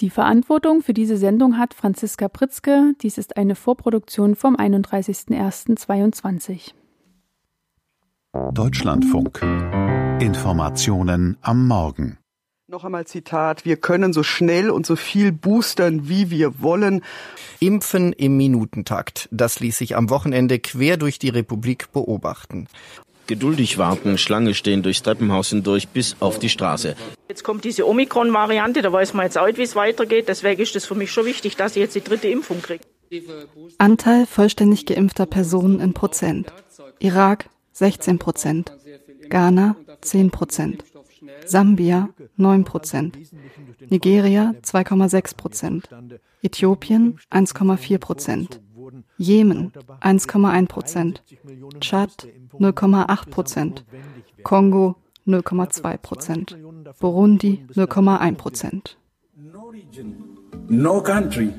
Die Verantwortung für diese Sendung hat Franziska Pritzke. Dies ist eine Vorproduktion vom 31.01.2022. Deutschlandfunk. Informationen am Morgen. Noch einmal Zitat, wir können so schnell und so viel boostern, wie wir wollen. Impfen im Minutentakt. Das ließ sich am Wochenende quer durch die Republik beobachten. Geduldig warten, Schlange stehen durchs Treppenhaus hindurch bis auf die Straße. Jetzt kommt diese Omikron-Variante, da weiß man jetzt auch nicht, wie es weitergeht. Deswegen ist es für mich schon wichtig, dass ich jetzt die dritte Impfung kriege. Anteil vollständig geimpfter Personen in Prozent. Irak 16 Prozent. Ghana 10 Prozent. Sambia 9 Prozent, Nigeria 2,6 Prozent, Äthiopien 1,4 Prozent, Jemen 1,1 Prozent, Tschad 0,8 Prozent, Kongo 0,2 Prozent, Burundi 0,1 Prozent. No country,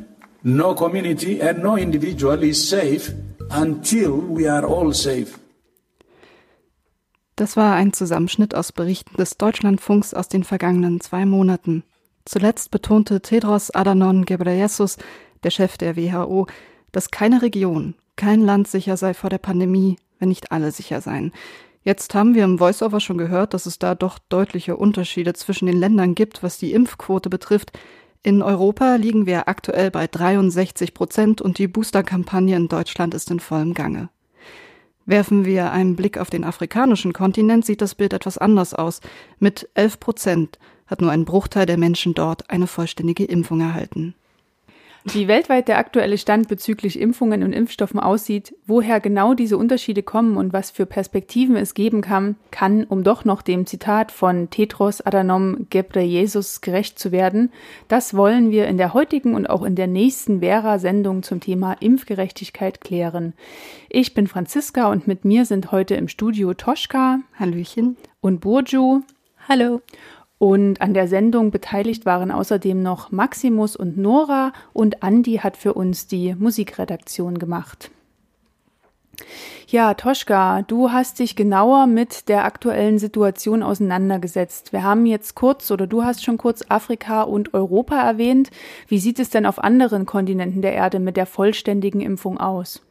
no community and no individual is safe until we are all safe. Das war ein Zusammenschnitt aus Berichten des Deutschlandfunks aus den vergangenen zwei Monaten. Zuletzt betonte Tedros Adhanom Ghebreyesus, der Chef der WHO, dass keine Region, kein Land sicher sei vor der Pandemie, wenn nicht alle sicher seien. Jetzt haben wir im Voiceover schon gehört, dass es da doch deutliche Unterschiede zwischen den Ländern gibt, was die Impfquote betrifft. In Europa liegen wir aktuell bei 63 Prozent und die Boosterkampagne in Deutschland ist in vollem Gange. Werfen wir einen Blick auf den afrikanischen Kontinent, sieht das Bild etwas anders aus. Mit 11 Prozent hat nur ein Bruchteil der Menschen dort eine vollständige Impfung erhalten. Wie weltweit der aktuelle Stand bezüglich Impfungen und Impfstoffen aussieht, woher genau diese Unterschiede kommen und was für Perspektiven es geben kann, kann, um doch noch dem Zitat von Tetros Adhanom Ghebreyesus gerecht zu werden, das wollen wir in der heutigen und auch in der nächsten Vera-Sendung zum Thema Impfgerechtigkeit klären. Ich bin Franziska und mit mir sind heute im Studio Toschka, Hallöchen, und Burju, Hallo. Und an der Sendung beteiligt waren außerdem noch Maximus und Nora und Andi hat für uns die Musikredaktion gemacht. Ja, Toschka, du hast dich genauer mit der aktuellen Situation auseinandergesetzt. Wir haben jetzt kurz oder du hast schon kurz Afrika und Europa erwähnt. Wie sieht es denn auf anderen Kontinenten der Erde mit der vollständigen Impfung aus?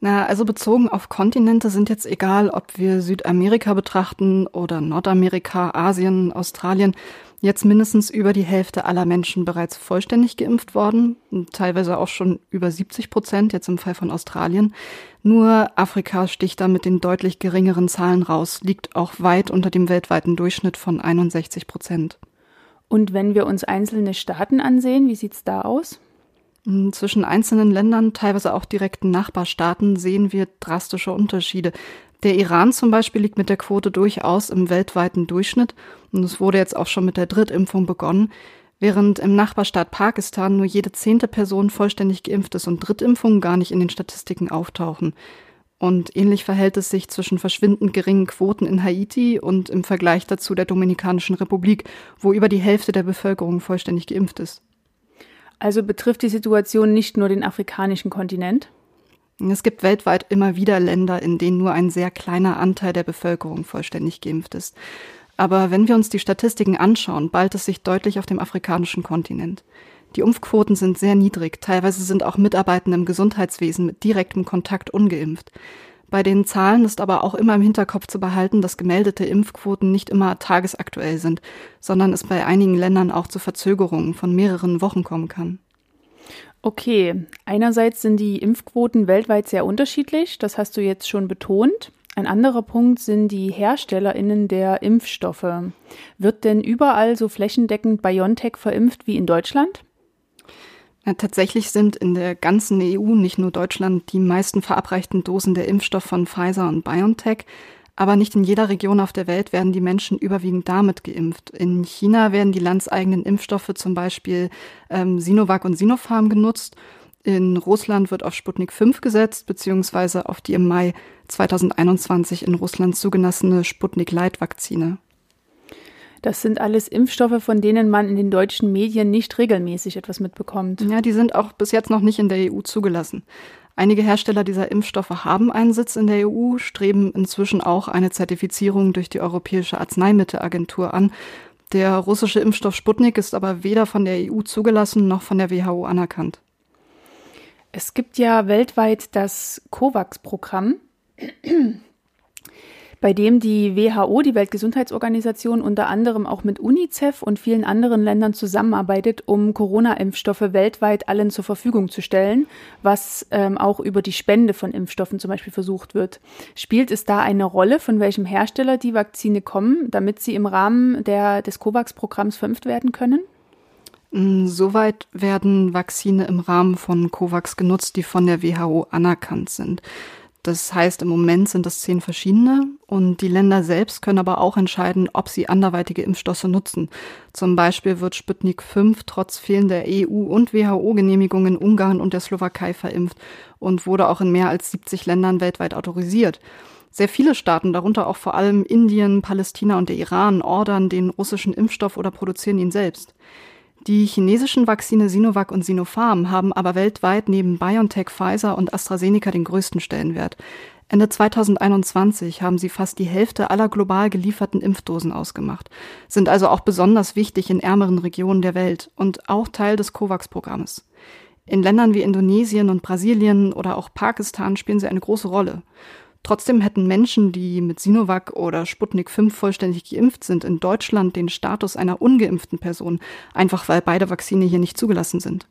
Na, also bezogen auf Kontinente sind jetzt egal, ob wir Südamerika betrachten oder Nordamerika, Asien, Australien, jetzt mindestens über die Hälfte aller Menschen bereits vollständig geimpft worden, teilweise auch schon über 70 Prozent, jetzt im Fall von Australien. Nur Afrika sticht da mit den deutlich geringeren Zahlen raus, liegt auch weit unter dem weltweiten Durchschnitt von 61 Prozent. Und wenn wir uns einzelne Staaten ansehen, wie sieht's da aus? Zwischen einzelnen Ländern, teilweise auch direkten Nachbarstaaten, sehen wir drastische Unterschiede. Der Iran zum Beispiel liegt mit der Quote durchaus im weltweiten Durchschnitt und es wurde jetzt auch schon mit der Drittimpfung begonnen, während im Nachbarstaat Pakistan nur jede zehnte Person vollständig geimpft ist und Drittimpfungen gar nicht in den Statistiken auftauchen. Und ähnlich verhält es sich zwischen verschwindend geringen Quoten in Haiti und im Vergleich dazu der Dominikanischen Republik, wo über die Hälfte der Bevölkerung vollständig geimpft ist. Also betrifft die Situation nicht nur den afrikanischen Kontinent? Es gibt weltweit immer wieder Länder, in denen nur ein sehr kleiner Anteil der Bevölkerung vollständig geimpft ist. Aber wenn wir uns die Statistiken anschauen, ballt es sich deutlich auf dem afrikanischen Kontinent. Die Impfquoten sind sehr niedrig, teilweise sind auch Mitarbeitende im Gesundheitswesen mit direktem Kontakt ungeimpft. Bei den Zahlen ist aber auch immer im Hinterkopf zu behalten, dass gemeldete Impfquoten nicht immer tagesaktuell sind, sondern es bei einigen Ländern auch zu Verzögerungen von mehreren Wochen kommen kann. Okay, einerseits sind die Impfquoten weltweit sehr unterschiedlich, das hast du jetzt schon betont. Ein anderer Punkt sind die Herstellerinnen der Impfstoffe. Wird denn überall so flächendeckend BioNTech verimpft wie in Deutschland? Ja, tatsächlich sind in der ganzen EU, nicht nur Deutschland, die meisten verabreichten Dosen der Impfstoff von Pfizer und BioNTech. Aber nicht in jeder Region auf der Welt werden die Menschen überwiegend damit geimpft. In China werden die landseigenen Impfstoffe zum Beispiel ähm, Sinovac und Sinopharm genutzt. In Russland wird auf Sputnik 5 gesetzt, beziehungsweise auf die im Mai 2021 in Russland zugelassene Sputnik Light Vakzine. Das sind alles Impfstoffe, von denen man in den deutschen Medien nicht regelmäßig etwas mitbekommt. Ja, die sind auch bis jetzt noch nicht in der EU zugelassen. Einige Hersteller dieser Impfstoffe haben einen Sitz in der EU, streben inzwischen auch eine Zertifizierung durch die Europäische Arzneimittelagentur an. Der russische Impfstoff Sputnik ist aber weder von der EU zugelassen noch von der WHO anerkannt. Es gibt ja weltweit das COVAX-Programm bei dem die WHO, die Weltgesundheitsorganisation, unter anderem auch mit UNICEF und vielen anderen Ländern zusammenarbeitet, um Corona-Impfstoffe weltweit allen zur Verfügung zu stellen, was ähm, auch über die Spende von Impfstoffen zum Beispiel versucht wird. Spielt es da eine Rolle, von welchem Hersteller die Vakzine kommen, damit sie im Rahmen der, des COVAX-Programms verimpft werden können? Mm, soweit werden Vakzine im Rahmen von COVAX genutzt, die von der WHO anerkannt sind. Das heißt, im Moment sind es zehn verschiedene und die Länder selbst können aber auch entscheiden, ob sie anderweitige Impfstoffe nutzen. Zum Beispiel wird Sputnik 5 trotz fehlender EU- und WHO-Genehmigungen in Ungarn und der Slowakei verimpft und wurde auch in mehr als 70 Ländern weltweit autorisiert. Sehr viele Staaten, darunter auch vor allem Indien, Palästina und der Iran, ordern den russischen Impfstoff oder produzieren ihn selbst. Die chinesischen Vakzine Sinovac und Sinopharm haben aber weltweit neben BioNTech, Pfizer und AstraZeneca den größten Stellenwert. Ende 2021 haben sie fast die Hälfte aller global gelieferten Impfdosen ausgemacht, sind also auch besonders wichtig in ärmeren Regionen der Welt und auch Teil des COVAX-Programmes. In Ländern wie Indonesien und Brasilien oder auch Pakistan spielen sie eine große Rolle. Trotzdem hätten Menschen, die mit Sinovac oder Sputnik 5 vollständig geimpft sind, in Deutschland den Status einer ungeimpften Person, einfach weil beide Vakzine hier nicht zugelassen sind.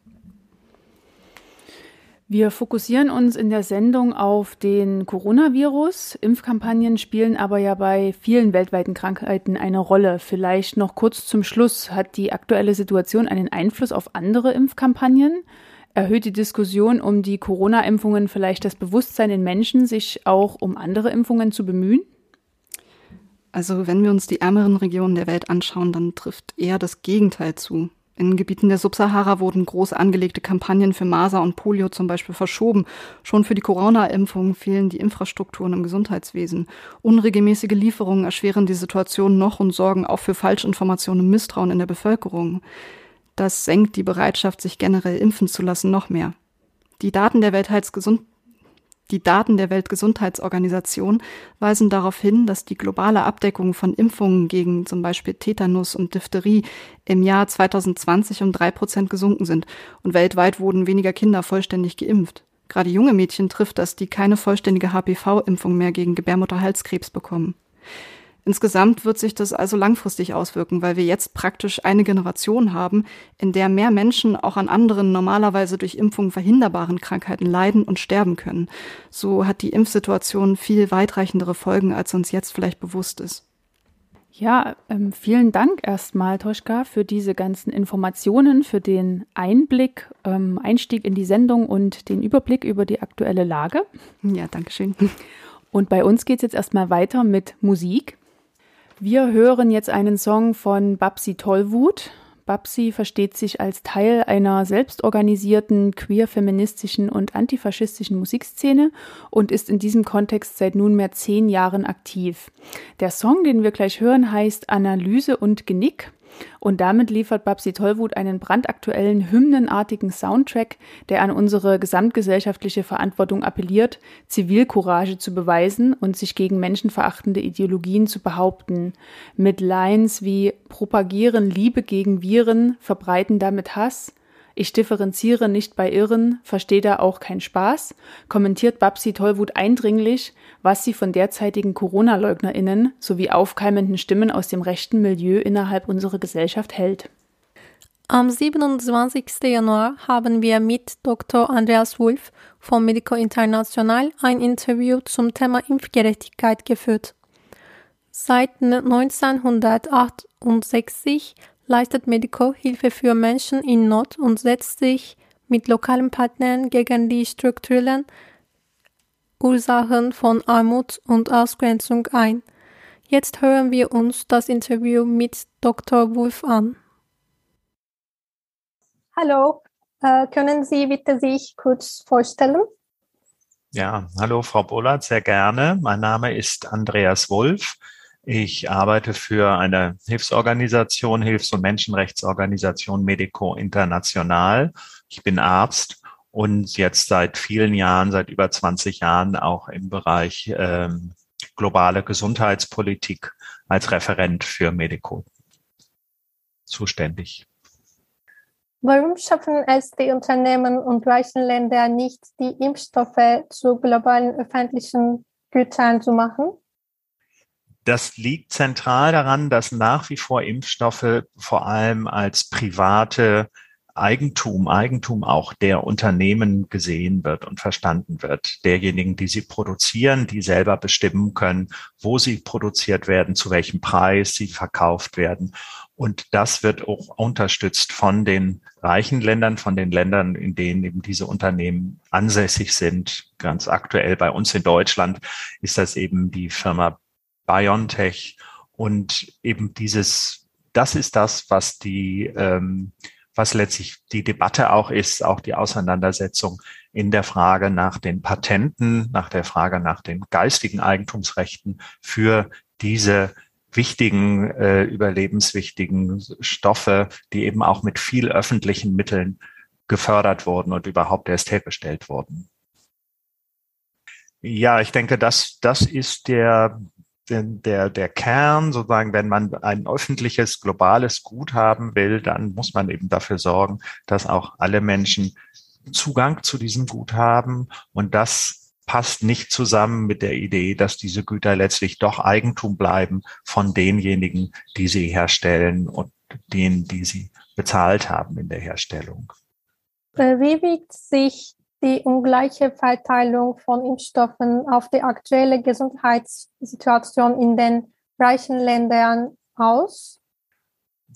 Wir fokussieren uns in der Sendung auf den Coronavirus. Impfkampagnen spielen aber ja bei vielen weltweiten Krankheiten eine Rolle. Vielleicht noch kurz zum Schluss. Hat die aktuelle Situation einen Einfluss auf andere Impfkampagnen? Erhöht die Diskussion um die Corona-Impfungen vielleicht das Bewusstsein in Menschen, sich auch um andere Impfungen zu bemühen? Also wenn wir uns die ärmeren Regionen der Welt anschauen, dann trifft eher das Gegenteil zu. In Gebieten der Subsahara wurden groß angelegte Kampagnen für Masern und Polio zum Beispiel verschoben. Schon für die Corona-Impfung fehlen die Infrastrukturen im Gesundheitswesen. Unregelmäßige Lieferungen erschweren die Situation noch und sorgen auch für Falschinformationen und Misstrauen in der Bevölkerung. Das senkt die Bereitschaft, sich generell impfen zu lassen, noch mehr. Die Daten der Weltheitsgesund die Daten der Weltgesundheitsorganisation weisen darauf hin, dass die globale Abdeckung von Impfungen gegen zum Beispiel Tetanus und Diphtherie im Jahr 2020 um drei Prozent gesunken sind und weltweit wurden weniger Kinder vollständig geimpft. Gerade junge Mädchen trifft das, die keine vollständige HPV-Impfung mehr gegen Gebärmutterhalskrebs bekommen. Insgesamt wird sich das also langfristig auswirken, weil wir jetzt praktisch eine Generation haben, in der mehr Menschen auch an anderen normalerweise durch Impfungen verhinderbaren Krankheiten leiden und sterben können. So hat die Impfsituation viel weitreichendere Folgen, als uns jetzt vielleicht bewusst ist. Ja, ähm, vielen Dank erstmal, Toschka, für diese ganzen Informationen, für den Einblick, ähm, Einstieg in die Sendung und den Überblick über die aktuelle Lage. Ja, danke schön. Und bei uns geht es jetzt erstmal weiter mit Musik. Wir hören jetzt einen Song von Babsi Tollwut. Babsi versteht sich als Teil einer selbstorganisierten queer-feministischen und antifaschistischen Musikszene und ist in diesem Kontext seit nunmehr zehn Jahren aktiv. Der Song, den wir gleich hören, heißt Analyse und Genick und damit liefert Babsi Tollwut einen brandaktuellen, hymnenartigen Soundtrack, der an unsere gesamtgesellschaftliche Verantwortung appelliert, Zivilcourage zu beweisen und sich gegen menschenverachtende Ideologien zu behaupten. Mit Lines wie propagieren Liebe gegen Viren, verbreiten damit Hass, ich differenziere nicht bei Irren, verstehe da auch kein Spaß, kommentiert Babsi Tollwut eindringlich, was sie von derzeitigen Corona-LeugnerInnen sowie aufkeimenden Stimmen aus dem rechten Milieu innerhalb unserer Gesellschaft hält. Am 27. Januar haben wir mit Dr. Andreas Wolf vom Medico International ein Interview zum Thema Impfgerechtigkeit geführt. Seit 1968 leistet Medico Hilfe für Menschen in Not und setzt sich mit lokalen Partnern gegen die strukturellen Ursachen von Armut und Ausgrenzung ein. Jetzt hören wir uns das Interview mit Dr. Wolf an. Hallo, äh, können Sie bitte sich kurz vorstellen? Ja, hallo Frau Bollert, sehr gerne. Mein Name ist Andreas Wolf. Ich arbeite für eine Hilfsorganisation, Hilfs- und Menschenrechtsorganisation Medico International. Ich bin Arzt und jetzt seit vielen Jahren, seit über 20 Jahren auch im Bereich ähm, globale Gesundheitspolitik als Referent für Medico. zuständig. Warum schaffen es die Unternehmen und reichen Länder nicht, die Impfstoffe zu globalen öffentlichen Gütern zu machen? Das liegt zentral daran, dass nach wie vor Impfstoffe vor allem als private Eigentum, Eigentum auch der Unternehmen gesehen wird und verstanden wird. Derjenigen, die sie produzieren, die selber bestimmen können, wo sie produziert werden, zu welchem Preis sie verkauft werden. Und das wird auch unterstützt von den reichen Ländern, von den Ländern, in denen eben diese Unternehmen ansässig sind. Ganz aktuell bei uns in Deutschland ist das eben die Firma BioNTech. Und eben dieses, das ist das, was die, ähm, was letztlich die Debatte auch ist, auch die Auseinandersetzung in der Frage nach den Patenten, nach der Frage nach den geistigen Eigentumsrechten für diese wichtigen, äh, überlebenswichtigen Stoffe, die eben auch mit viel öffentlichen Mitteln gefördert wurden und überhaupt erst hergestellt wurden. Ja, ich denke, das, das ist der, der, der Kern, sozusagen, wenn man ein öffentliches, globales Gut haben will, dann muss man eben dafür sorgen, dass auch alle Menschen Zugang zu diesem Gut haben. Und das passt nicht zusammen mit der Idee, dass diese Güter letztlich doch Eigentum bleiben von denjenigen, die sie herstellen und denen, die sie bezahlt haben in der Herstellung. Wie wiegt sich die ungleiche Verteilung von Impfstoffen auf die aktuelle Gesundheitssituation in den reichen Ländern aus?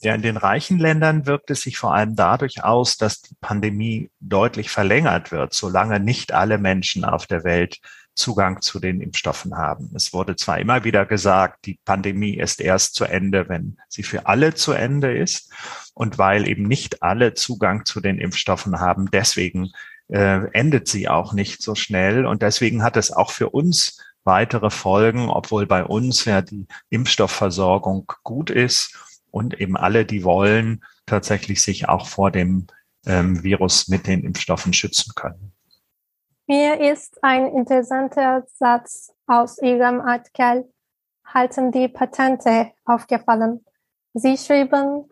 Ja, in den reichen Ländern wirkt es sich vor allem dadurch aus, dass die Pandemie deutlich verlängert wird, solange nicht alle Menschen auf der Welt Zugang zu den Impfstoffen haben. Es wurde zwar immer wieder gesagt, die Pandemie ist erst zu Ende, wenn sie für alle zu Ende ist. Und weil eben nicht alle Zugang zu den Impfstoffen haben, deswegen äh, endet sie auch nicht so schnell. Und deswegen hat es auch für uns weitere Folgen, obwohl bei uns ja die Impfstoffversorgung gut ist und eben alle, die wollen, tatsächlich sich auch vor dem ähm, Virus mit den Impfstoffen schützen können. Mir ist ein interessanter Satz aus Ihrem Artikel Halten die Patente aufgefallen. Sie schrieben,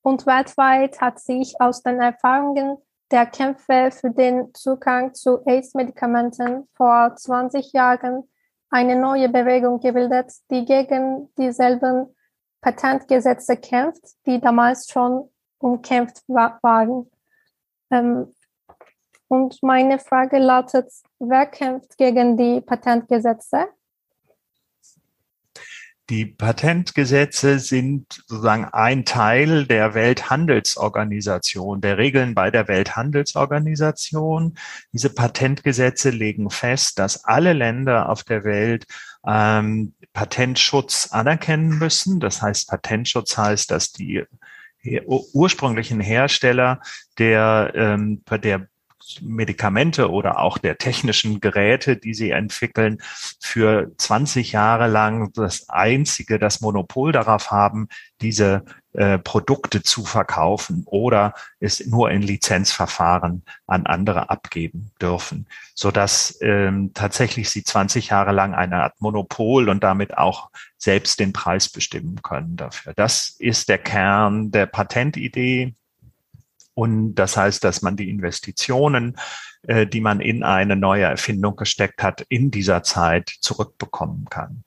und weltweit hat sich aus den Erfahrungen der Kämpfe für den Zugang zu AIDS-Medikamenten vor 20 Jahren eine neue Bewegung gebildet, die gegen dieselben Patentgesetze kämpft, die damals schon umkämpft waren. Ähm, und meine Frage lautet, wer kämpft gegen die Patentgesetze? Die Patentgesetze sind sozusagen ein Teil der Welthandelsorganisation, der Regeln bei der Welthandelsorganisation. Diese Patentgesetze legen fest, dass alle Länder auf der Welt ähm, Patentschutz anerkennen müssen. Das heißt, Patentschutz heißt, dass die ursprünglichen Hersteller der, ähm, der Medikamente oder auch der technischen Geräte, die sie entwickeln, für 20 Jahre lang das einzige, das Monopol darauf haben, diese äh, Produkte zu verkaufen oder es nur in Lizenzverfahren an andere abgeben dürfen, so dass ähm, tatsächlich sie 20 Jahre lang eine Art Monopol und damit auch selbst den Preis bestimmen können dafür. Das ist der Kern der Patentidee und das heißt, dass man die Investitionen, äh, die man in eine neue Erfindung gesteckt hat, in dieser Zeit zurückbekommen kann.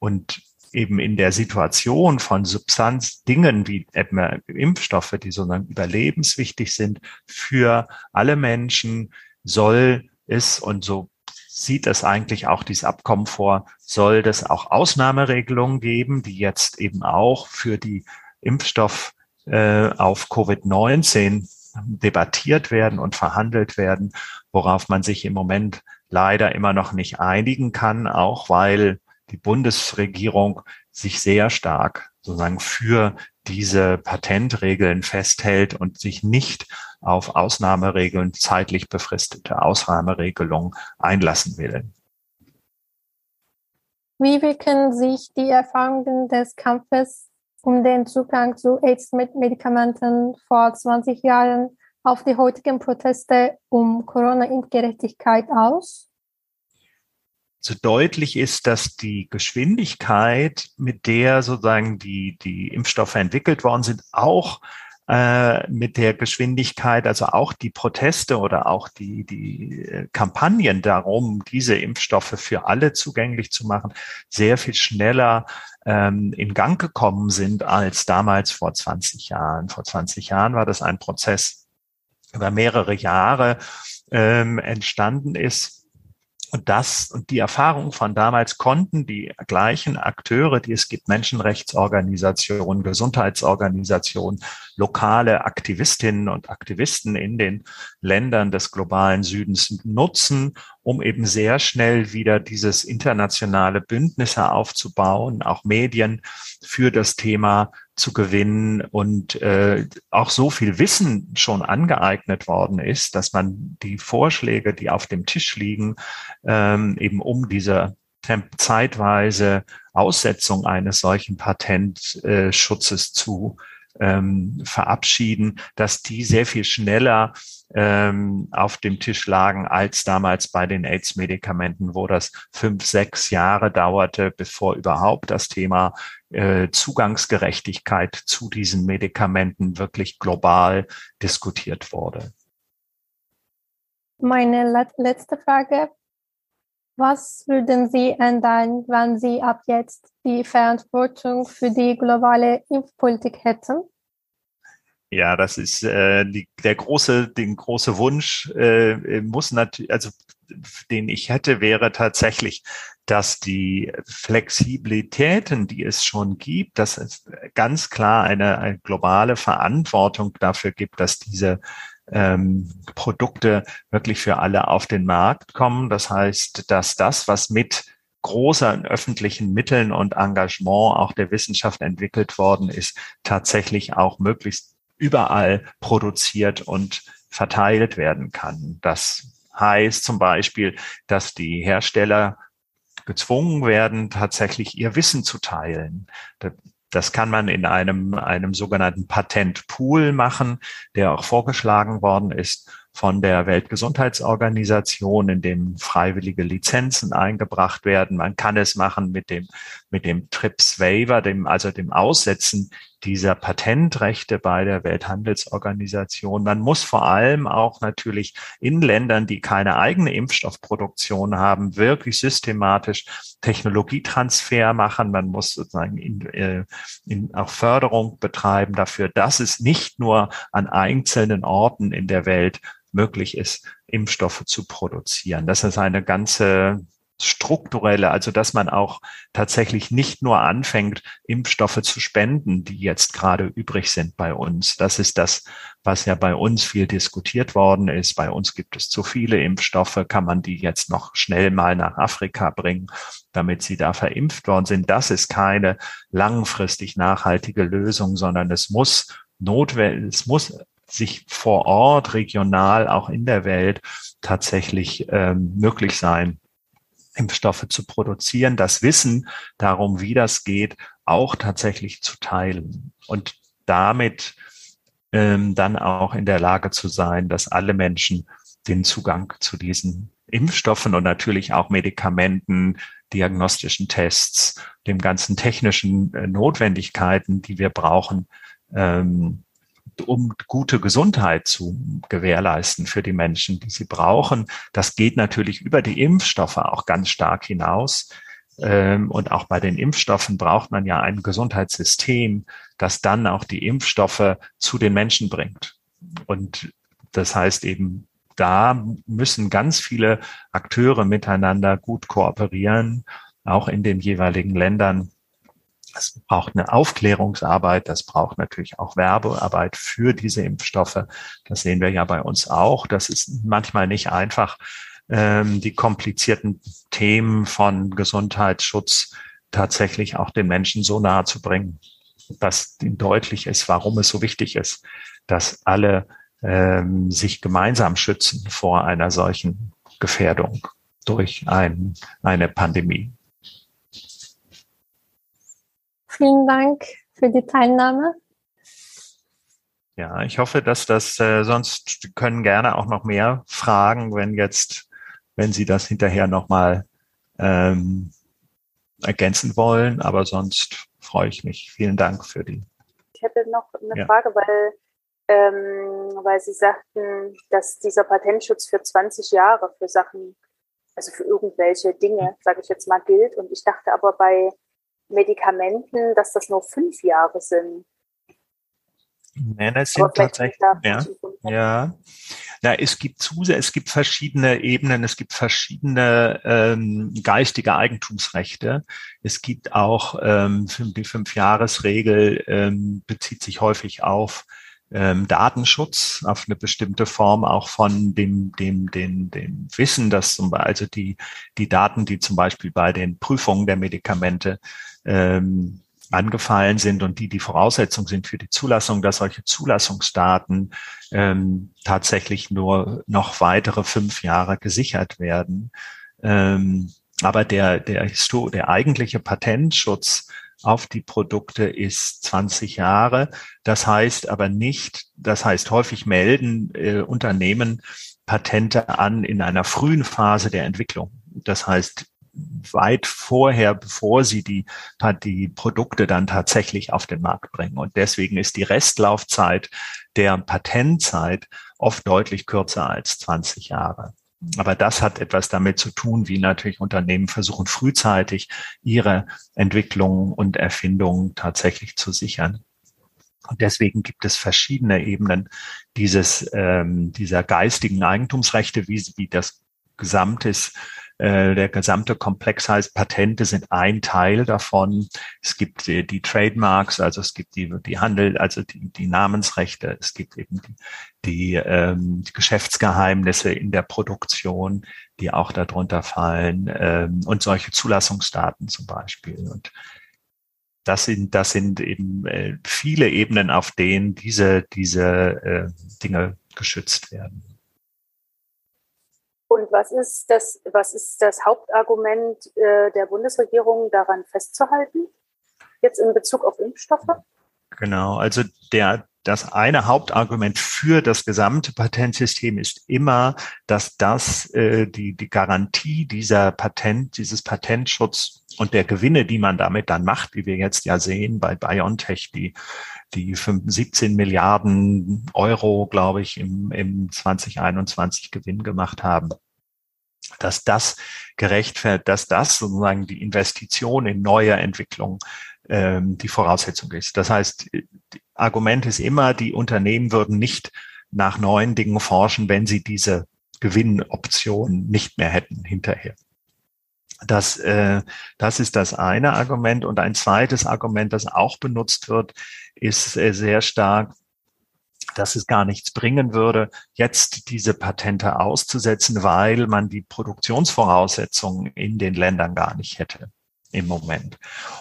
Und eben in der Situation von Substanzdingen wie etwa Impfstoffe, die sozusagen überlebenswichtig sind für alle Menschen, soll es, und so sieht es eigentlich auch dieses Abkommen vor, soll das auch Ausnahmeregelungen geben, die jetzt eben auch für die Impfstoff äh, auf Covid-19 debattiert werden und verhandelt werden, worauf man sich im Moment leider immer noch nicht einigen kann, auch weil die Bundesregierung sich sehr stark sozusagen für diese Patentregeln festhält und sich nicht auf Ausnahmeregeln, zeitlich befristete Ausnahmeregelungen einlassen will. Wie wirken sich die Erfahrungen des Kampfes um den Zugang zu AIDS-Medikamenten vor 20 Jahren auf die heutigen Proteste um Corona-Impfgerechtigkeit aus? so deutlich ist, dass die Geschwindigkeit, mit der sozusagen die, die Impfstoffe entwickelt worden sind, auch äh, mit der Geschwindigkeit, also auch die Proteste oder auch die, die äh, Kampagnen darum, diese Impfstoffe für alle zugänglich zu machen, sehr viel schneller ähm, in Gang gekommen sind als damals vor 20 Jahren. Vor 20 Jahren war das ein Prozess über mehrere Jahre ähm, entstanden ist und das und die Erfahrung von damals konnten die gleichen Akteure, die es gibt, Menschenrechtsorganisationen, Gesundheitsorganisationen, lokale Aktivistinnen und Aktivisten in den Ländern des globalen Südens nutzen, um eben sehr schnell wieder dieses internationale Bündnisse aufzubauen, auch Medien für das Thema zu gewinnen und äh, auch so viel Wissen schon angeeignet worden ist, dass man die Vorschläge, die auf dem Tisch liegen, ähm, eben um diese zeitweise Aussetzung eines solchen Patentschutzes zu ähm, verabschieden, dass die sehr viel schneller ähm, auf dem Tisch lagen als damals bei den AIDS-Medikamenten, wo das fünf, sechs Jahre dauerte, bevor überhaupt das Thema äh, Zugangsgerechtigkeit zu diesen Medikamenten wirklich global diskutiert wurde. Meine letzte Frage. Was würden Sie ändern, wenn Sie ab jetzt die Verantwortung für die globale Impfpolitik hätten? Ja, das ist äh, die, der große, den große Wunsch äh, muss natürlich, also den ich hätte, wäre tatsächlich, dass die Flexibilitäten, die es schon gibt, dass es ganz klar eine, eine globale Verantwortung dafür gibt, dass diese ähm, Produkte wirklich für alle auf den Markt kommen. Das heißt, dass das, was mit großer öffentlichen Mitteln und Engagement auch der Wissenschaft entwickelt worden ist, tatsächlich auch möglichst überall produziert und verteilt werden kann. Das heißt zum Beispiel, dass die Hersteller gezwungen werden, tatsächlich ihr Wissen zu teilen. Das kann man in einem, einem sogenannten Patentpool machen, der auch vorgeschlagen worden ist von der Weltgesundheitsorganisation, in dem freiwillige Lizenzen eingebracht werden. Man kann es machen mit dem, mit dem TRIPS Waiver, dem, also dem Aussetzen dieser Patentrechte bei der Welthandelsorganisation. Man muss vor allem auch natürlich in Ländern, die keine eigene Impfstoffproduktion haben, wirklich systematisch Technologietransfer machen. Man muss sozusagen in, äh, in auch Förderung betreiben dafür, dass es nicht nur an einzelnen Orten in der Welt möglich ist, Impfstoffe zu produzieren. Das ist eine ganze strukturelle, also dass man auch tatsächlich nicht nur anfängt, Impfstoffe zu spenden, die jetzt gerade übrig sind bei uns. Das ist das, was ja bei uns viel diskutiert worden ist. Bei uns gibt es zu viele Impfstoffe. Kann man die jetzt noch schnell mal nach Afrika bringen, damit sie da verimpft worden sind? Das ist keine langfristig nachhaltige Lösung, sondern es muss notwendig, es muss sich vor Ort, regional, auch in der Welt tatsächlich ähm, möglich sein, Impfstoffe zu produzieren, das Wissen darum, wie das geht, auch tatsächlich zu teilen. Und damit ähm, dann auch in der Lage zu sein, dass alle Menschen den Zugang zu diesen Impfstoffen und natürlich auch Medikamenten, diagnostischen Tests, dem ganzen technischen äh, Notwendigkeiten, die wir brauchen, ähm, um gute Gesundheit zu gewährleisten für die Menschen, die sie brauchen. Das geht natürlich über die Impfstoffe auch ganz stark hinaus. Ähm, und auch bei den Impfstoffen braucht man ja ein Gesundheitssystem, das dann auch die Impfstoffe zu den Menschen bringt. Und das heißt eben, da müssen ganz viele Akteure miteinander gut kooperieren, auch in den jeweiligen Ländern. Das braucht eine Aufklärungsarbeit, das braucht natürlich auch Werbearbeit für diese Impfstoffe. Das sehen wir ja bei uns auch. Das ist manchmal nicht einfach, ähm, die komplizierten Themen von Gesundheitsschutz tatsächlich auch den Menschen so nahe zu bringen, dass ihnen deutlich ist, warum es so wichtig ist, dass alle ähm, sich gemeinsam schützen vor einer solchen Gefährdung durch ein, eine Pandemie. Vielen Dank für die Teilnahme. Ja, ich hoffe, dass das äh, sonst können gerne auch noch mehr fragen, wenn jetzt, wenn Sie das hinterher nochmal ähm, ergänzen wollen. Aber sonst freue ich mich. Vielen Dank für die. Ich hätte noch eine ja. Frage, weil, ähm, weil Sie sagten, dass dieser Patentschutz für 20 Jahre für Sachen, also für irgendwelche Dinge, sage ich jetzt mal, gilt. Und ich dachte aber bei Medikamenten, dass das nur fünf Jahre sind. Nein, es sind tatsächlich, ja, ja. Na, es gibt zu, es gibt verschiedene Ebenen, es gibt verschiedene ähm, geistige Eigentumsrechte. Es gibt auch ähm, die Fünfjahresregel ähm, bezieht sich häufig auf ähm, Datenschutz, auf eine bestimmte Form auch von dem, dem, dem, dem Wissen, dass zum Beispiel, also die, die Daten, die zum Beispiel bei den Prüfungen der Medikamente ähm, angefallen sind und die die Voraussetzung sind für die Zulassung, dass solche Zulassungsdaten ähm, tatsächlich nur noch weitere fünf Jahre gesichert werden. Ähm, aber der, der, der eigentliche Patentschutz auf die Produkte ist 20 Jahre. Das heißt aber nicht, das heißt häufig melden äh, Unternehmen Patente an in einer frühen Phase der Entwicklung. Das heißt, weit vorher, bevor sie die, die Produkte dann tatsächlich auf den Markt bringen. Und deswegen ist die Restlaufzeit der Patentzeit oft deutlich kürzer als 20 Jahre. Aber das hat etwas damit zu tun, wie natürlich Unternehmen versuchen, frühzeitig ihre Entwicklungen und Erfindungen tatsächlich zu sichern. Und deswegen gibt es verschiedene Ebenen dieses, ähm, dieser geistigen Eigentumsrechte, wie, wie das Gesamtes äh, der gesamte Komplex heißt, Patente sind ein Teil davon. Es gibt die, die Trademarks, also es gibt die, die Handel, also die, die Namensrechte, es gibt eben die, die, ähm, die Geschäftsgeheimnisse in der Produktion, die auch darunter fallen ähm, und solche Zulassungsdaten zum Beispiel. Und das sind, das sind eben äh, viele Ebenen, auf denen diese, diese äh, Dinge geschützt werden. Und was ist das, was ist das Hauptargument äh, der Bundesregierung, daran festzuhalten? Jetzt in Bezug auf Impfstoffe? Genau, also der, das eine Hauptargument für das gesamte Patentsystem ist immer, dass das äh, die, die Garantie dieser Patent, dieses Patentschutz und der Gewinne, die man damit dann macht, wie wir jetzt ja sehen bei BioNTech, die die 17 Milliarden Euro, glaube ich, im, im 2021 Gewinn gemacht haben dass das gerechtfertigt, dass das sozusagen die Investition in neue Entwicklung ähm, die Voraussetzung ist. Das heißt, Argument ist immer, die Unternehmen würden nicht nach neuen Dingen forschen, wenn sie diese Gewinnoption nicht mehr hätten hinterher. Das, äh, das ist das eine Argument. Und ein zweites Argument, das auch benutzt wird, ist äh, sehr stark, dass es gar nichts bringen würde, jetzt diese Patente auszusetzen, weil man die Produktionsvoraussetzungen in den Ländern gar nicht hätte im Moment.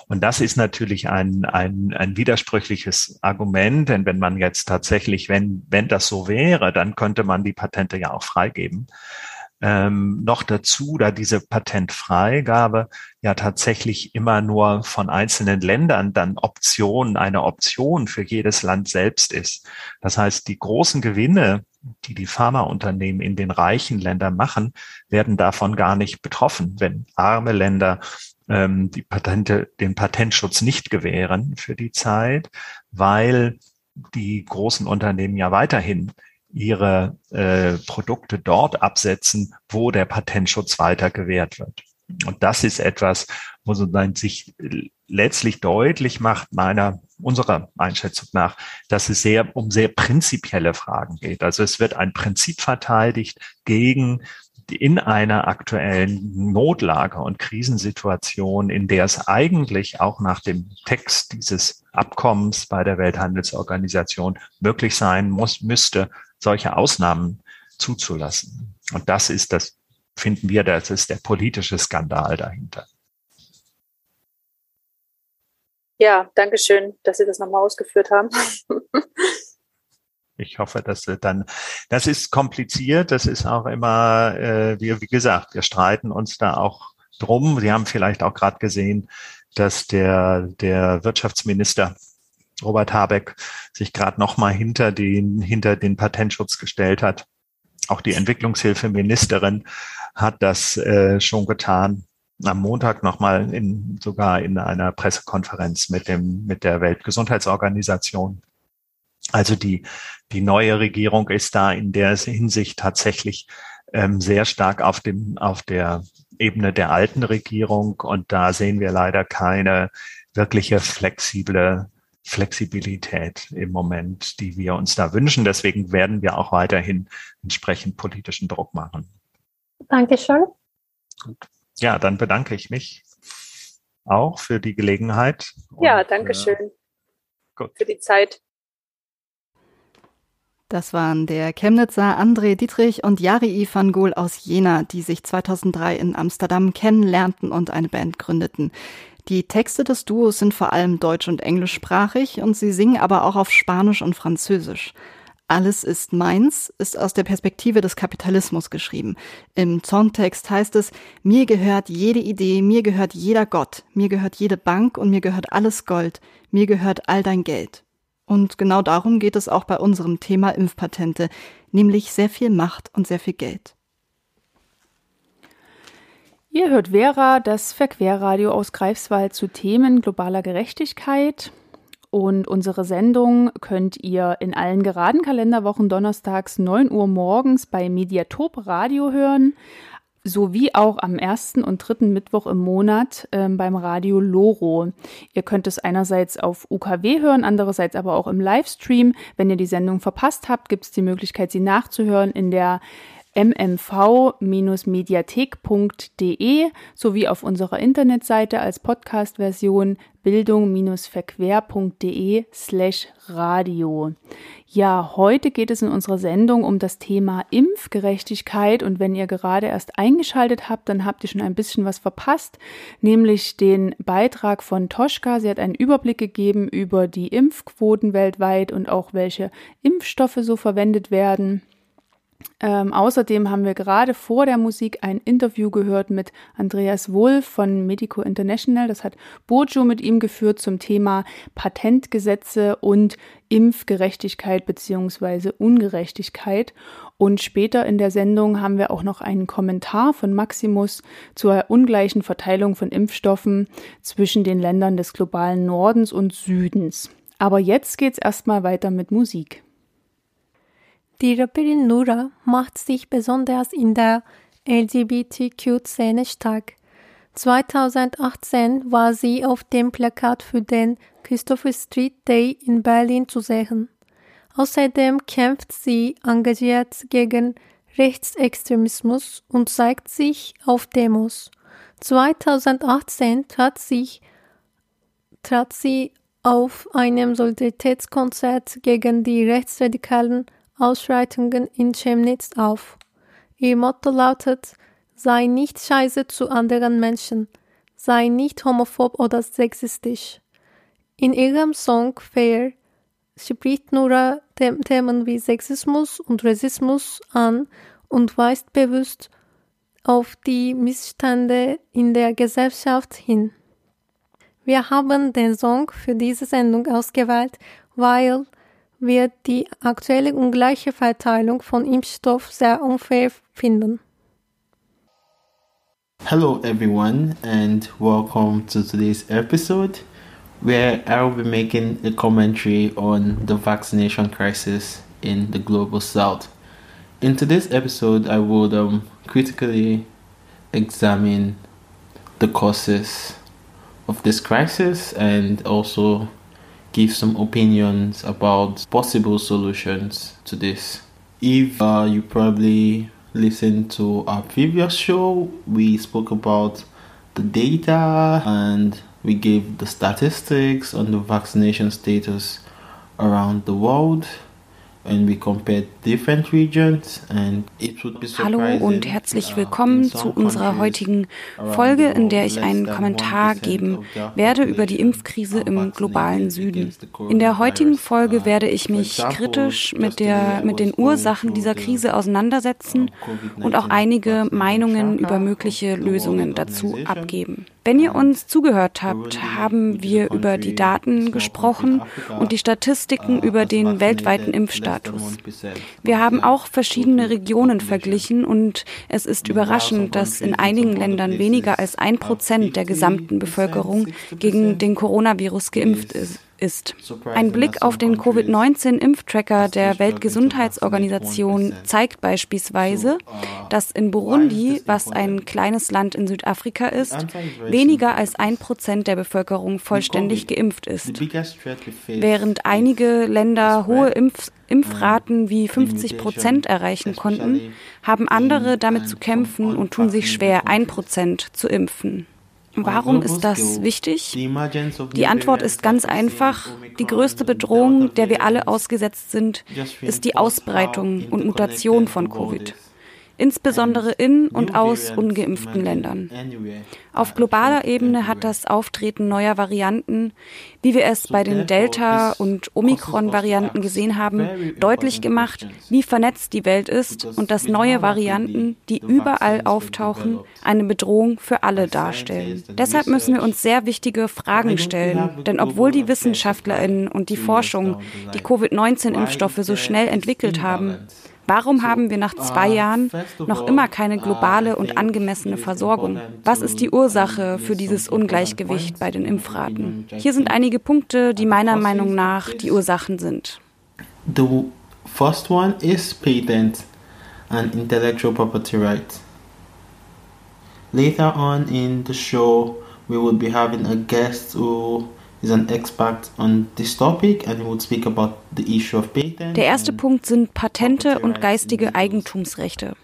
Und das ist natürlich ein, ein, ein widersprüchliches Argument, denn wenn man jetzt tatsächlich, wenn, wenn das so wäre, dann könnte man die Patente ja auch freigeben ähm, noch dazu, da diese Patentfreigabe ja tatsächlich immer nur von einzelnen Ländern dann Option, eine Option für jedes Land selbst ist. Das heißt, die großen Gewinne, die die Pharmaunternehmen in den reichen Ländern machen, werden davon gar nicht betroffen, wenn arme Länder ähm, die Patente, den Patentschutz nicht gewähren für die Zeit, weil die großen Unternehmen ja weiterhin ihre äh, Produkte dort absetzen, wo der Patentschutz weiter gewährt wird. Und das ist etwas, wo sozusagen sich letztlich deutlich macht, meiner, unserer Einschätzung nach, dass es sehr um sehr prinzipielle Fragen geht. Also es wird ein Prinzip verteidigt gegen in einer aktuellen Notlage und Krisensituation, in der es eigentlich auch nach dem Text dieses Abkommens bei der Welthandelsorganisation möglich sein muss, müsste, solche Ausnahmen zuzulassen. Und das ist das, finden wir, das ist der politische Skandal dahinter. Ja, danke schön, dass Sie das nochmal ausgeführt haben. ich hoffe, dass wir dann, das ist kompliziert, das ist auch immer, äh, wie, wie gesagt, wir streiten uns da auch drum. Sie haben vielleicht auch gerade gesehen, dass der, der Wirtschaftsminister Robert Habeck sich gerade noch mal hinter den hinter den Patentschutz gestellt hat. Auch die Entwicklungshilfeministerin hat das äh, schon getan. am Montag nochmal in, sogar in einer Pressekonferenz mit dem, mit der Weltgesundheitsorganisation. Also die, die neue Regierung ist da in der Hinsicht tatsächlich ähm, sehr stark auf dem, auf der Ebene der alten Regierung. Und da sehen wir leider keine wirkliche flexible Flexibilität im Moment, die wir uns da wünschen. Deswegen werden wir auch weiterhin entsprechend politischen Druck machen. Dankeschön. Gut. Ja, dann bedanke ich mich auch für die Gelegenheit. Ja, danke schön gut. für die Zeit. Das waren der Chemnitzer André Dietrich und Jari van Gool aus Jena, die sich 2003 in Amsterdam kennenlernten und eine Band gründeten. Die Texte des Duos sind vor allem deutsch- und englischsprachig und sie singen aber auch auf Spanisch und Französisch. Alles ist meins ist aus der Perspektive des Kapitalismus geschrieben. Im Songtext heißt es, mir gehört jede Idee, mir gehört jeder Gott, mir gehört jede Bank und mir gehört alles Gold, mir gehört all dein Geld. Und genau darum geht es auch bei unserem Thema Impfpatente, nämlich sehr viel Macht und sehr viel Geld. Ihr hört Vera, das Verquerradio aus Greifswald zu Themen globaler Gerechtigkeit. Und unsere Sendung könnt ihr in allen geraden Kalenderwochen donnerstags 9 Uhr morgens bei Mediatop Radio hören, sowie auch am ersten und dritten Mittwoch im Monat äh, beim Radio Loro. Ihr könnt es einerseits auf UKW hören, andererseits aber auch im Livestream. Wenn ihr die Sendung verpasst habt, gibt es die Möglichkeit, sie nachzuhören in der mmv-mediathek.de sowie auf unserer Internetseite als Podcast-Version bildung-verquer.de slash radio. Ja, heute geht es in unserer Sendung um das Thema Impfgerechtigkeit und wenn ihr gerade erst eingeschaltet habt, dann habt ihr schon ein bisschen was verpasst, nämlich den Beitrag von Toschka. Sie hat einen Überblick gegeben über die Impfquoten weltweit und auch welche Impfstoffe so verwendet werden. Ähm, außerdem haben wir gerade vor der Musik ein Interview gehört mit Andreas Wolf von Medico International. Das hat Bojo mit ihm geführt zum Thema Patentgesetze und Impfgerechtigkeit beziehungsweise Ungerechtigkeit. Und später in der Sendung haben wir auch noch einen Kommentar von Maximus zur ungleichen Verteilung von Impfstoffen zwischen den Ländern des globalen Nordens und Südens. Aber jetzt geht's erstmal weiter mit Musik. Die Rapperin Nura macht sich besonders in der LGBTQ-Szene stark. 2018 war sie auf dem Plakat für den Christopher Street Day in Berlin zu sehen. Außerdem kämpft sie engagiert gegen Rechtsextremismus und zeigt sich auf Demos. 2018 trat, sich, trat sie auf einem Solidaritätskonzert gegen die Rechtsradikalen Ausschreitungen in Chemnitz auf. Ihr Motto lautet, sei nicht scheiße zu anderen Menschen, sei nicht homophob oder sexistisch. In ihrem Song Fair spricht Nora Themen wie Sexismus und Rassismus an und weist bewusst auf die Missstände in der Gesellschaft hin. Wir haben den Song für diese Sendung ausgewählt, weil wir die aktuelle ungleiche Verteilung von Impfstoff sehr unfair finden. Hello everyone and welcome to today's episode where I will be making a commentary on the vaccination crisis in the global south. In today's episode I will um, critically examine the causes of this crisis and also give some opinions about possible solutions to this. If uh, you probably listened to our previous show, we spoke about the data and we gave the statistics on the vaccination status around the world. Hallo und herzlich uh, willkommen zu unserer heutigen Folge, in der ich einen Kommentar geben werde über die Impfkrise im globalen Süden. In der heutigen Folge uh, werde ich mich kritisch mit, der, mit den Ursachen dieser Krise auseinandersetzen und auch einige Meinungen über mögliche Lösungen dazu abgeben. Wenn ihr uns zugehört habt, haben wir über die Daten gesprochen und die Statistiken uh, über den weltweiten Impfstatus Status. Wir haben auch verschiedene Regionen verglichen und es ist überraschend, dass in einigen Ländern weniger als ein Prozent der gesamten Bevölkerung gegen den Coronavirus geimpft ist ist. Ein Blick auf den Covid-19-Impftracker der Weltgesundheitsorganisation zeigt beispielsweise, dass in Burundi, was ein kleines Land in Südafrika ist, weniger als ein Prozent der Bevölkerung vollständig geimpft ist. Während einige Länder hohe Impf Impfraten wie 50 Prozent erreichen konnten, haben andere damit zu kämpfen und tun sich schwer, ein Prozent zu impfen. Warum ist das wichtig? Die Antwort ist ganz einfach. Die größte Bedrohung, der wir alle ausgesetzt sind, ist die Ausbreitung und Mutation von Covid insbesondere in und aus ungeimpften Ländern. Auf globaler Ebene hat das Auftreten neuer Varianten, wie wir es bei den Delta- und Omikron-Varianten gesehen haben, deutlich gemacht, wie vernetzt die Welt ist und dass neue Varianten, die überall auftauchen, eine Bedrohung für alle darstellen. Deshalb müssen wir uns sehr wichtige Fragen stellen, denn obwohl die Wissenschaftlerinnen und die Forschung die Covid-19-Impfstoffe so schnell entwickelt haben, Warum haben wir nach zwei Jahren noch immer keine globale und angemessene Versorgung? Was ist die Ursache für dieses Ungleichgewicht bei den Impfraten? Hier sind einige Punkte, die meiner Meinung nach die Ursachen sind. The first one is patent and intellectual property rights. Later on in the show, we will be having a guest who der erste Punkt sind Patente und geistige Eigentumsrechte.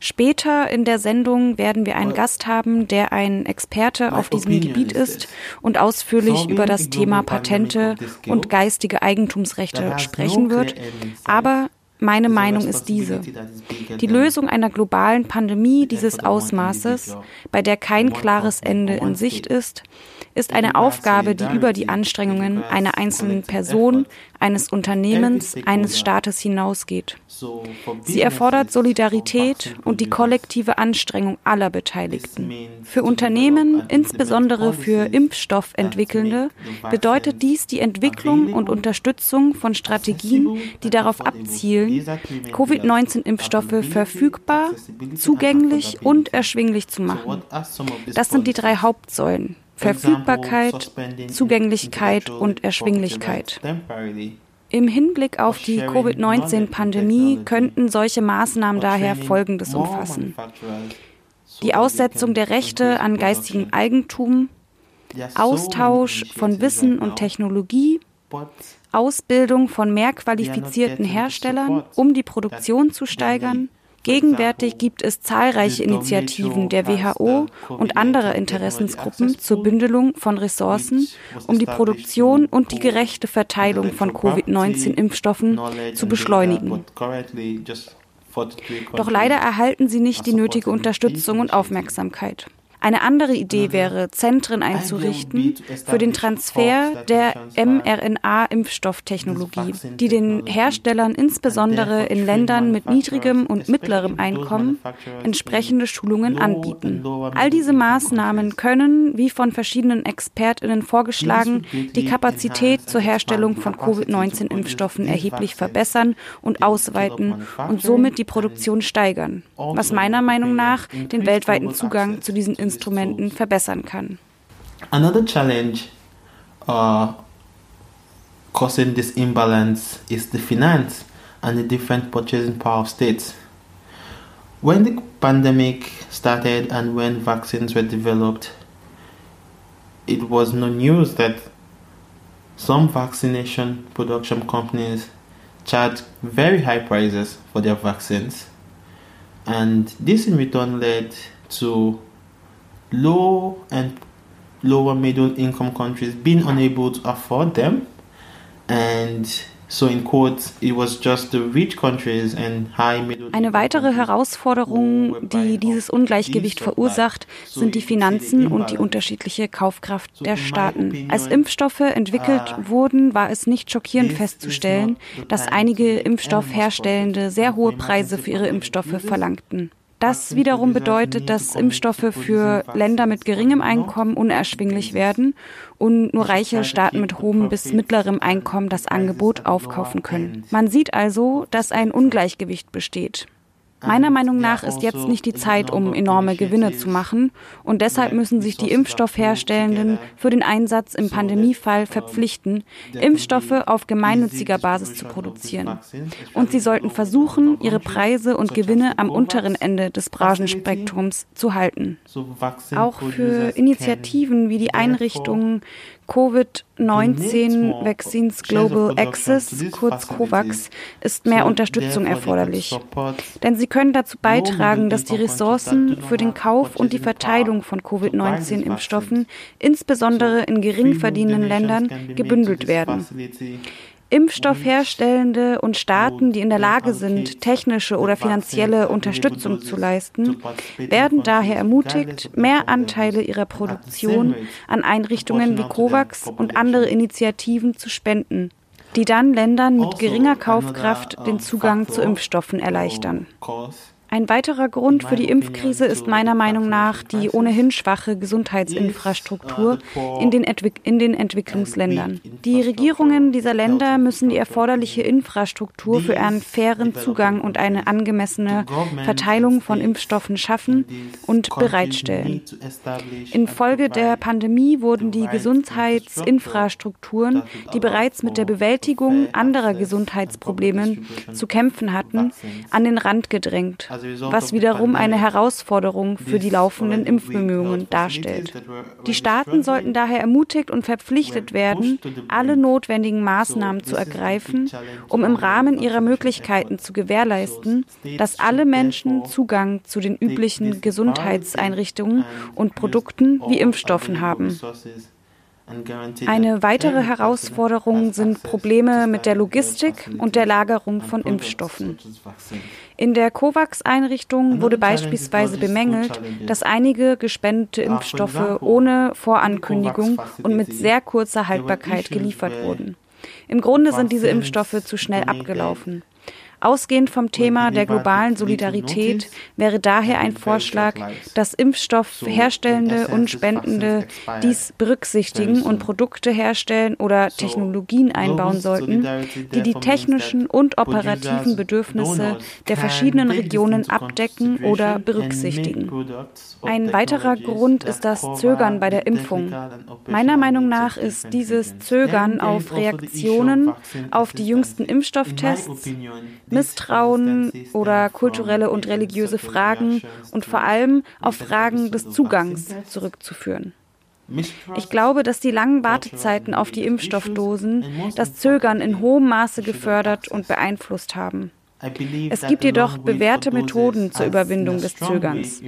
Später in der Sendung werden wir einen Gast haben, der ein Experte auf diesem Gebiet ist und ausführlich über das Thema Patente und geistige Eigentumsrechte sprechen wird. Aber meine Meinung ist diese. Die Lösung einer globalen Pandemie dieses Ausmaßes, bei der kein klares Ende in Sicht ist, ist eine Aufgabe, die über die Anstrengungen einer einzelnen Person, eines Unternehmens, eines Staates hinausgeht. Sie erfordert Solidarität und die kollektive Anstrengung aller Beteiligten. Für Unternehmen, insbesondere für Impfstoffentwickelnde, bedeutet dies die Entwicklung und Unterstützung von Strategien, die darauf abzielen, Covid-19-Impfstoffe verfügbar, zugänglich und erschwinglich zu machen. Das sind die drei Hauptsäulen. Verfügbarkeit, Zugänglichkeit und Erschwinglichkeit. Im Hinblick auf die Covid-19-Pandemie könnten solche Maßnahmen daher Folgendes umfassen. Die Aussetzung der Rechte an geistigem Eigentum, Austausch von Wissen und Technologie, Ausbildung von mehr qualifizierten Herstellern, um die Produktion zu steigern, Gegenwärtig gibt es zahlreiche Initiativen der WHO und anderer Interessensgruppen zur Bündelung von Ressourcen, um die Produktion und die gerechte Verteilung von Covid-19-Impfstoffen zu beschleunigen. Doch leider erhalten sie nicht die nötige Unterstützung und Aufmerksamkeit. Eine andere Idee wäre, Zentren einzurichten für den Transfer der mRNA-Impfstofftechnologie, die den Herstellern insbesondere in Ländern mit niedrigem und mittlerem Einkommen entsprechende Schulungen anbieten. All diese Maßnahmen können, wie von verschiedenen Expertinnen vorgeschlagen, die Kapazität zur Herstellung von Covid-19-Impfstoffen erheblich verbessern und ausweiten und somit die Produktion steigern, was meiner Meinung nach den weltweiten Zugang zu diesen Instrumenten Instrumenten verbessern kann. Another challenge uh, causing this imbalance is the finance and the different purchasing power of states. When the pandemic started and when vaccines were developed, it was no news that some vaccination production companies charge very high prices for their vaccines. And this in return led to low and lower middle income countries being unable to afford them and So in quotes, it was just the rich countries and high middle Eine weitere Herausforderung, die dieses Ungleichgewicht verursacht, sind die Finanzen und die unterschiedliche Kaufkraft der Staaten. Als Impfstoffe entwickelt uh, wurden, war es nicht schockierend festzustellen, dass einige Impfstoffherstellende sehr hohe Preise für ihre Impfstoffe verlangten. Das wiederum bedeutet, dass Impfstoffe für Länder mit geringem Einkommen unerschwinglich werden und nur reiche Staaten mit hohem bis mittlerem Einkommen das Angebot aufkaufen können. Man sieht also, dass ein Ungleichgewicht besteht. Meiner Meinung nach ist jetzt nicht die Zeit, um enorme Gewinne zu machen, und deshalb müssen sich die Impfstoffherstellenden für den Einsatz im Pandemiefall verpflichten, Impfstoffe auf gemeinnütziger Basis zu produzieren. Und sie sollten versuchen, ihre Preise und Gewinne am unteren Ende des Branchenspektrums zu halten. Auch für Initiativen wie die Einrichtungen Covid-19 Vaccines Global Access, kurz COVAX, ist mehr Unterstützung erforderlich. Denn sie können dazu beitragen, dass die Ressourcen für den Kauf und die Verteilung von Covid-19-Impfstoffen, insbesondere in gering verdienenden Ländern, gebündelt werden. Impfstoffherstellende und Staaten, die in der Lage sind, technische oder finanzielle Unterstützung zu leisten, werden daher ermutigt, mehr Anteile ihrer Produktion an Einrichtungen wie COVAX und andere Initiativen zu spenden, die dann Ländern mit geringer Kaufkraft den Zugang zu Impfstoffen erleichtern. Ein weiterer Grund für die Impfkrise ist meiner Meinung nach die ohnehin schwache Gesundheitsinfrastruktur in den, Entwick in den Entwicklungsländern. Die Regierungen dieser Länder müssen die erforderliche Infrastruktur für einen fairen Zugang und eine angemessene Verteilung von Impfstoffen schaffen und bereitstellen. Infolge der Pandemie wurden die Gesundheitsinfrastrukturen, die bereits mit der Bewältigung anderer Gesundheitsprobleme zu kämpfen hatten, an den Rand gedrängt was wiederum eine Herausforderung für die laufenden Impfbemühungen darstellt. Die Staaten sollten daher ermutigt und verpflichtet werden, alle notwendigen Maßnahmen zu ergreifen, um im Rahmen ihrer Möglichkeiten zu gewährleisten, dass alle Menschen Zugang zu den üblichen Gesundheitseinrichtungen und Produkten wie Impfstoffen haben. Eine weitere Herausforderung sind Probleme mit der Logistik und der Lagerung von Impfstoffen. In der COVAX-Einrichtung wurde beispielsweise bemängelt, dass einige gespendete Impfstoffe ohne Vorankündigung und mit sehr kurzer Haltbarkeit geliefert wurden. Im Grunde sind diese Impfstoffe zu schnell abgelaufen. Ausgehend vom Thema der globalen Solidarität wäre daher ein Vorschlag, dass Impfstoffherstellende und Spendende dies berücksichtigen und Produkte herstellen oder Technologien einbauen sollten, die die technischen und operativen Bedürfnisse der verschiedenen Regionen abdecken oder berücksichtigen. Ein weiterer Grund ist das Zögern bei der Impfung. Meiner Meinung nach ist dieses Zögern auf Reaktionen auf die jüngsten Impfstofftests Misstrauen oder kulturelle und religiöse Fragen und vor allem auf Fragen des Zugangs zurückzuführen. Ich glaube, dass die langen Wartezeiten auf die Impfstoffdosen das Zögern in hohem Maße gefördert und beeinflusst haben. Es gibt jedoch bewährte Methoden zur Überwindung des Zögerns.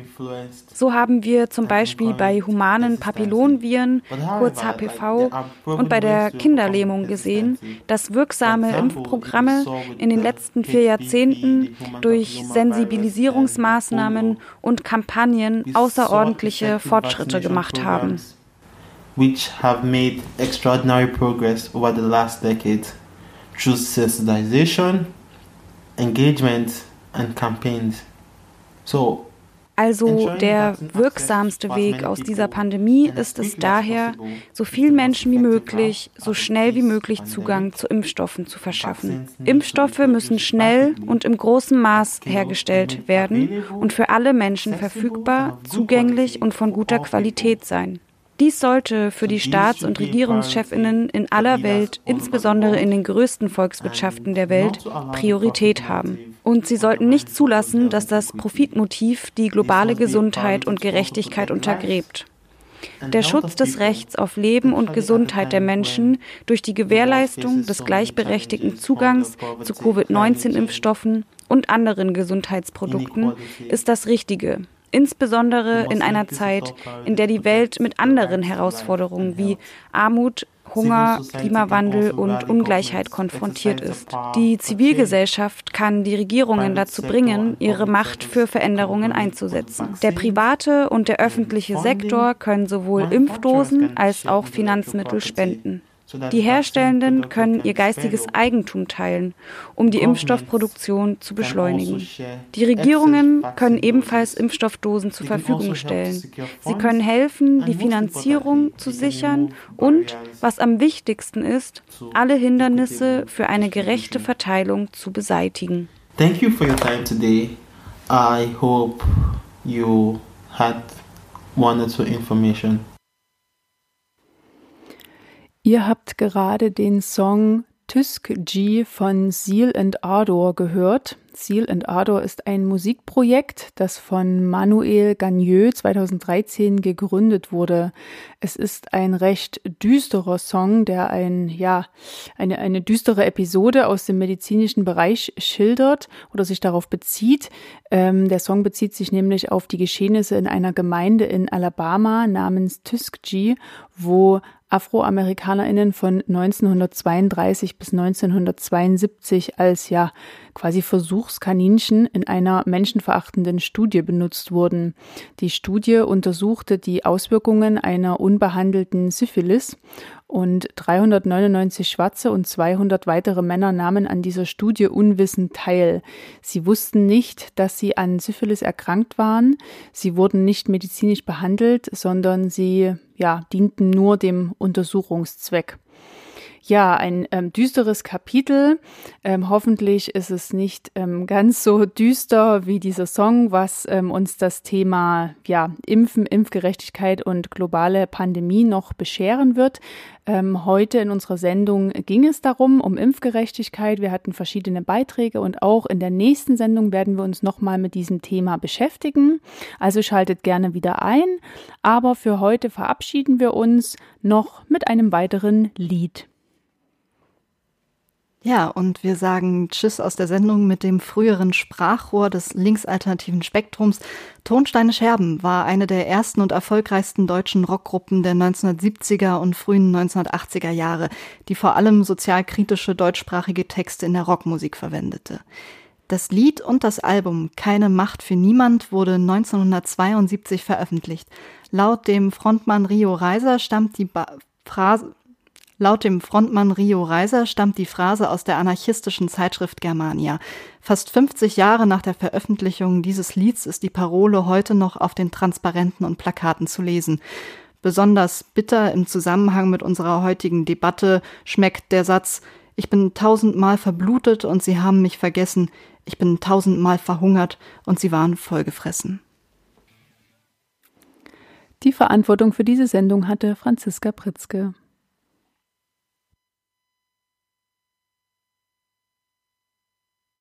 So haben wir zum Beispiel bei humanen Papillonviren, kurz HPV, und bei der Kinderlähmung gesehen, dass wirksame Impfprogramme in den letzten vier Jahrzehnten durch Sensibilisierungsmaßnahmen und Kampagnen außerordentliche Fortschritte gemacht haben. Which have made extraordinary progress over the last decade through sensitization engagement and campaigns. So, also der wirksamste Weg aus dieser Pandemie ist es daher, so vielen Menschen wie möglich, so schnell wie möglich Zugang zu Impfstoffen zu verschaffen. Impfstoffe müssen schnell und im großen Maß hergestellt werden und für alle Menschen verfügbar, zugänglich und von guter Qualität sein. Dies sollte für die Staats- und Regierungschefinnen in aller Welt, insbesondere in den größten Volkswirtschaften der Welt, Priorität haben. Und sie sollten nicht zulassen, dass das Profitmotiv die globale Gesundheit und Gerechtigkeit untergräbt. Der Schutz des Rechts auf Leben und Gesundheit der Menschen durch die Gewährleistung des gleichberechtigten Zugangs zu Covid-19-Impfstoffen und anderen Gesundheitsprodukten ist das Richtige, insbesondere in einer Zeit, in der die Welt mit anderen Herausforderungen wie Armut, Hunger, Klimawandel und Ungleichheit konfrontiert ist. Die Zivilgesellschaft kann die Regierungen dazu bringen, ihre Macht für Veränderungen einzusetzen. Der private und der öffentliche Sektor können sowohl Impfdosen als auch Finanzmittel spenden. Die Herstellenden können ihr geistiges Eigentum teilen, um die Impfstoffproduktion zu beschleunigen. Die Regierungen können ebenfalls Impfstoffdosen zur Verfügung stellen. Sie können helfen, die Finanzierung zu sichern und, was am wichtigsten ist, alle Hindernisse für eine gerechte Verteilung zu beseitigen. Thank you for your time today. I hope you had two information. Ihr habt gerade den Song Tysk G von Seal and Ardor gehört. Seal and Ardor ist ein Musikprojekt, das von Manuel Gagneux 2013 gegründet wurde. Es ist ein recht düsterer Song, der ein, ja, eine, eine düstere Episode aus dem medizinischen Bereich schildert oder sich darauf bezieht. Ähm, der Song bezieht sich nämlich auf die Geschehnisse in einer Gemeinde in Alabama namens Tuskegee, wo AfroamerikanerInnen von 1932 bis 1972 als ja quasi Versuchskaninchen in einer menschenverachtenden Studie benutzt wurden. Die Studie untersuchte die Auswirkungen einer unbehandelten Syphilis und 399 Schwarze und 200 weitere Männer nahmen an dieser Studie unwissend teil. Sie wussten nicht, dass sie an Syphilis erkrankt waren. Sie wurden nicht medizinisch behandelt, sondern sie ja, dienten nur dem Untersuchungszweck. Ja, ein ähm, düsteres Kapitel. Ähm, hoffentlich ist es nicht ähm, ganz so düster wie dieser Song, was ähm, uns das Thema ja, Impfen, Impfgerechtigkeit und globale Pandemie noch bescheren wird. Ähm, heute in unserer Sendung ging es darum, um Impfgerechtigkeit. Wir hatten verschiedene Beiträge und auch in der nächsten Sendung werden wir uns nochmal mit diesem Thema beschäftigen. Also schaltet gerne wieder ein. Aber für heute verabschieden wir uns noch mit einem weiteren Lied. Ja, und wir sagen Tschüss aus der Sendung mit dem früheren Sprachrohr des linksalternativen Spektrums. Tonsteine Scherben war eine der ersten und erfolgreichsten deutschen Rockgruppen der 1970er und frühen 1980er Jahre, die vor allem sozialkritische deutschsprachige Texte in der Rockmusik verwendete. Das Lied und das Album Keine Macht für Niemand wurde 1972 veröffentlicht. Laut dem Frontmann Rio Reiser stammt die ba Phrase Laut dem Frontmann Rio Reiser stammt die Phrase aus der anarchistischen Zeitschrift Germania. Fast 50 Jahre nach der Veröffentlichung dieses Lieds ist die Parole heute noch auf den Transparenten und Plakaten zu lesen. Besonders bitter im Zusammenhang mit unserer heutigen Debatte schmeckt der Satz Ich bin tausendmal verblutet und sie haben mich vergessen, ich bin tausendmal verhungert und sie waren vollgefressen. Die Verantwortung für diese Sendung hatte Franziska Pritzke.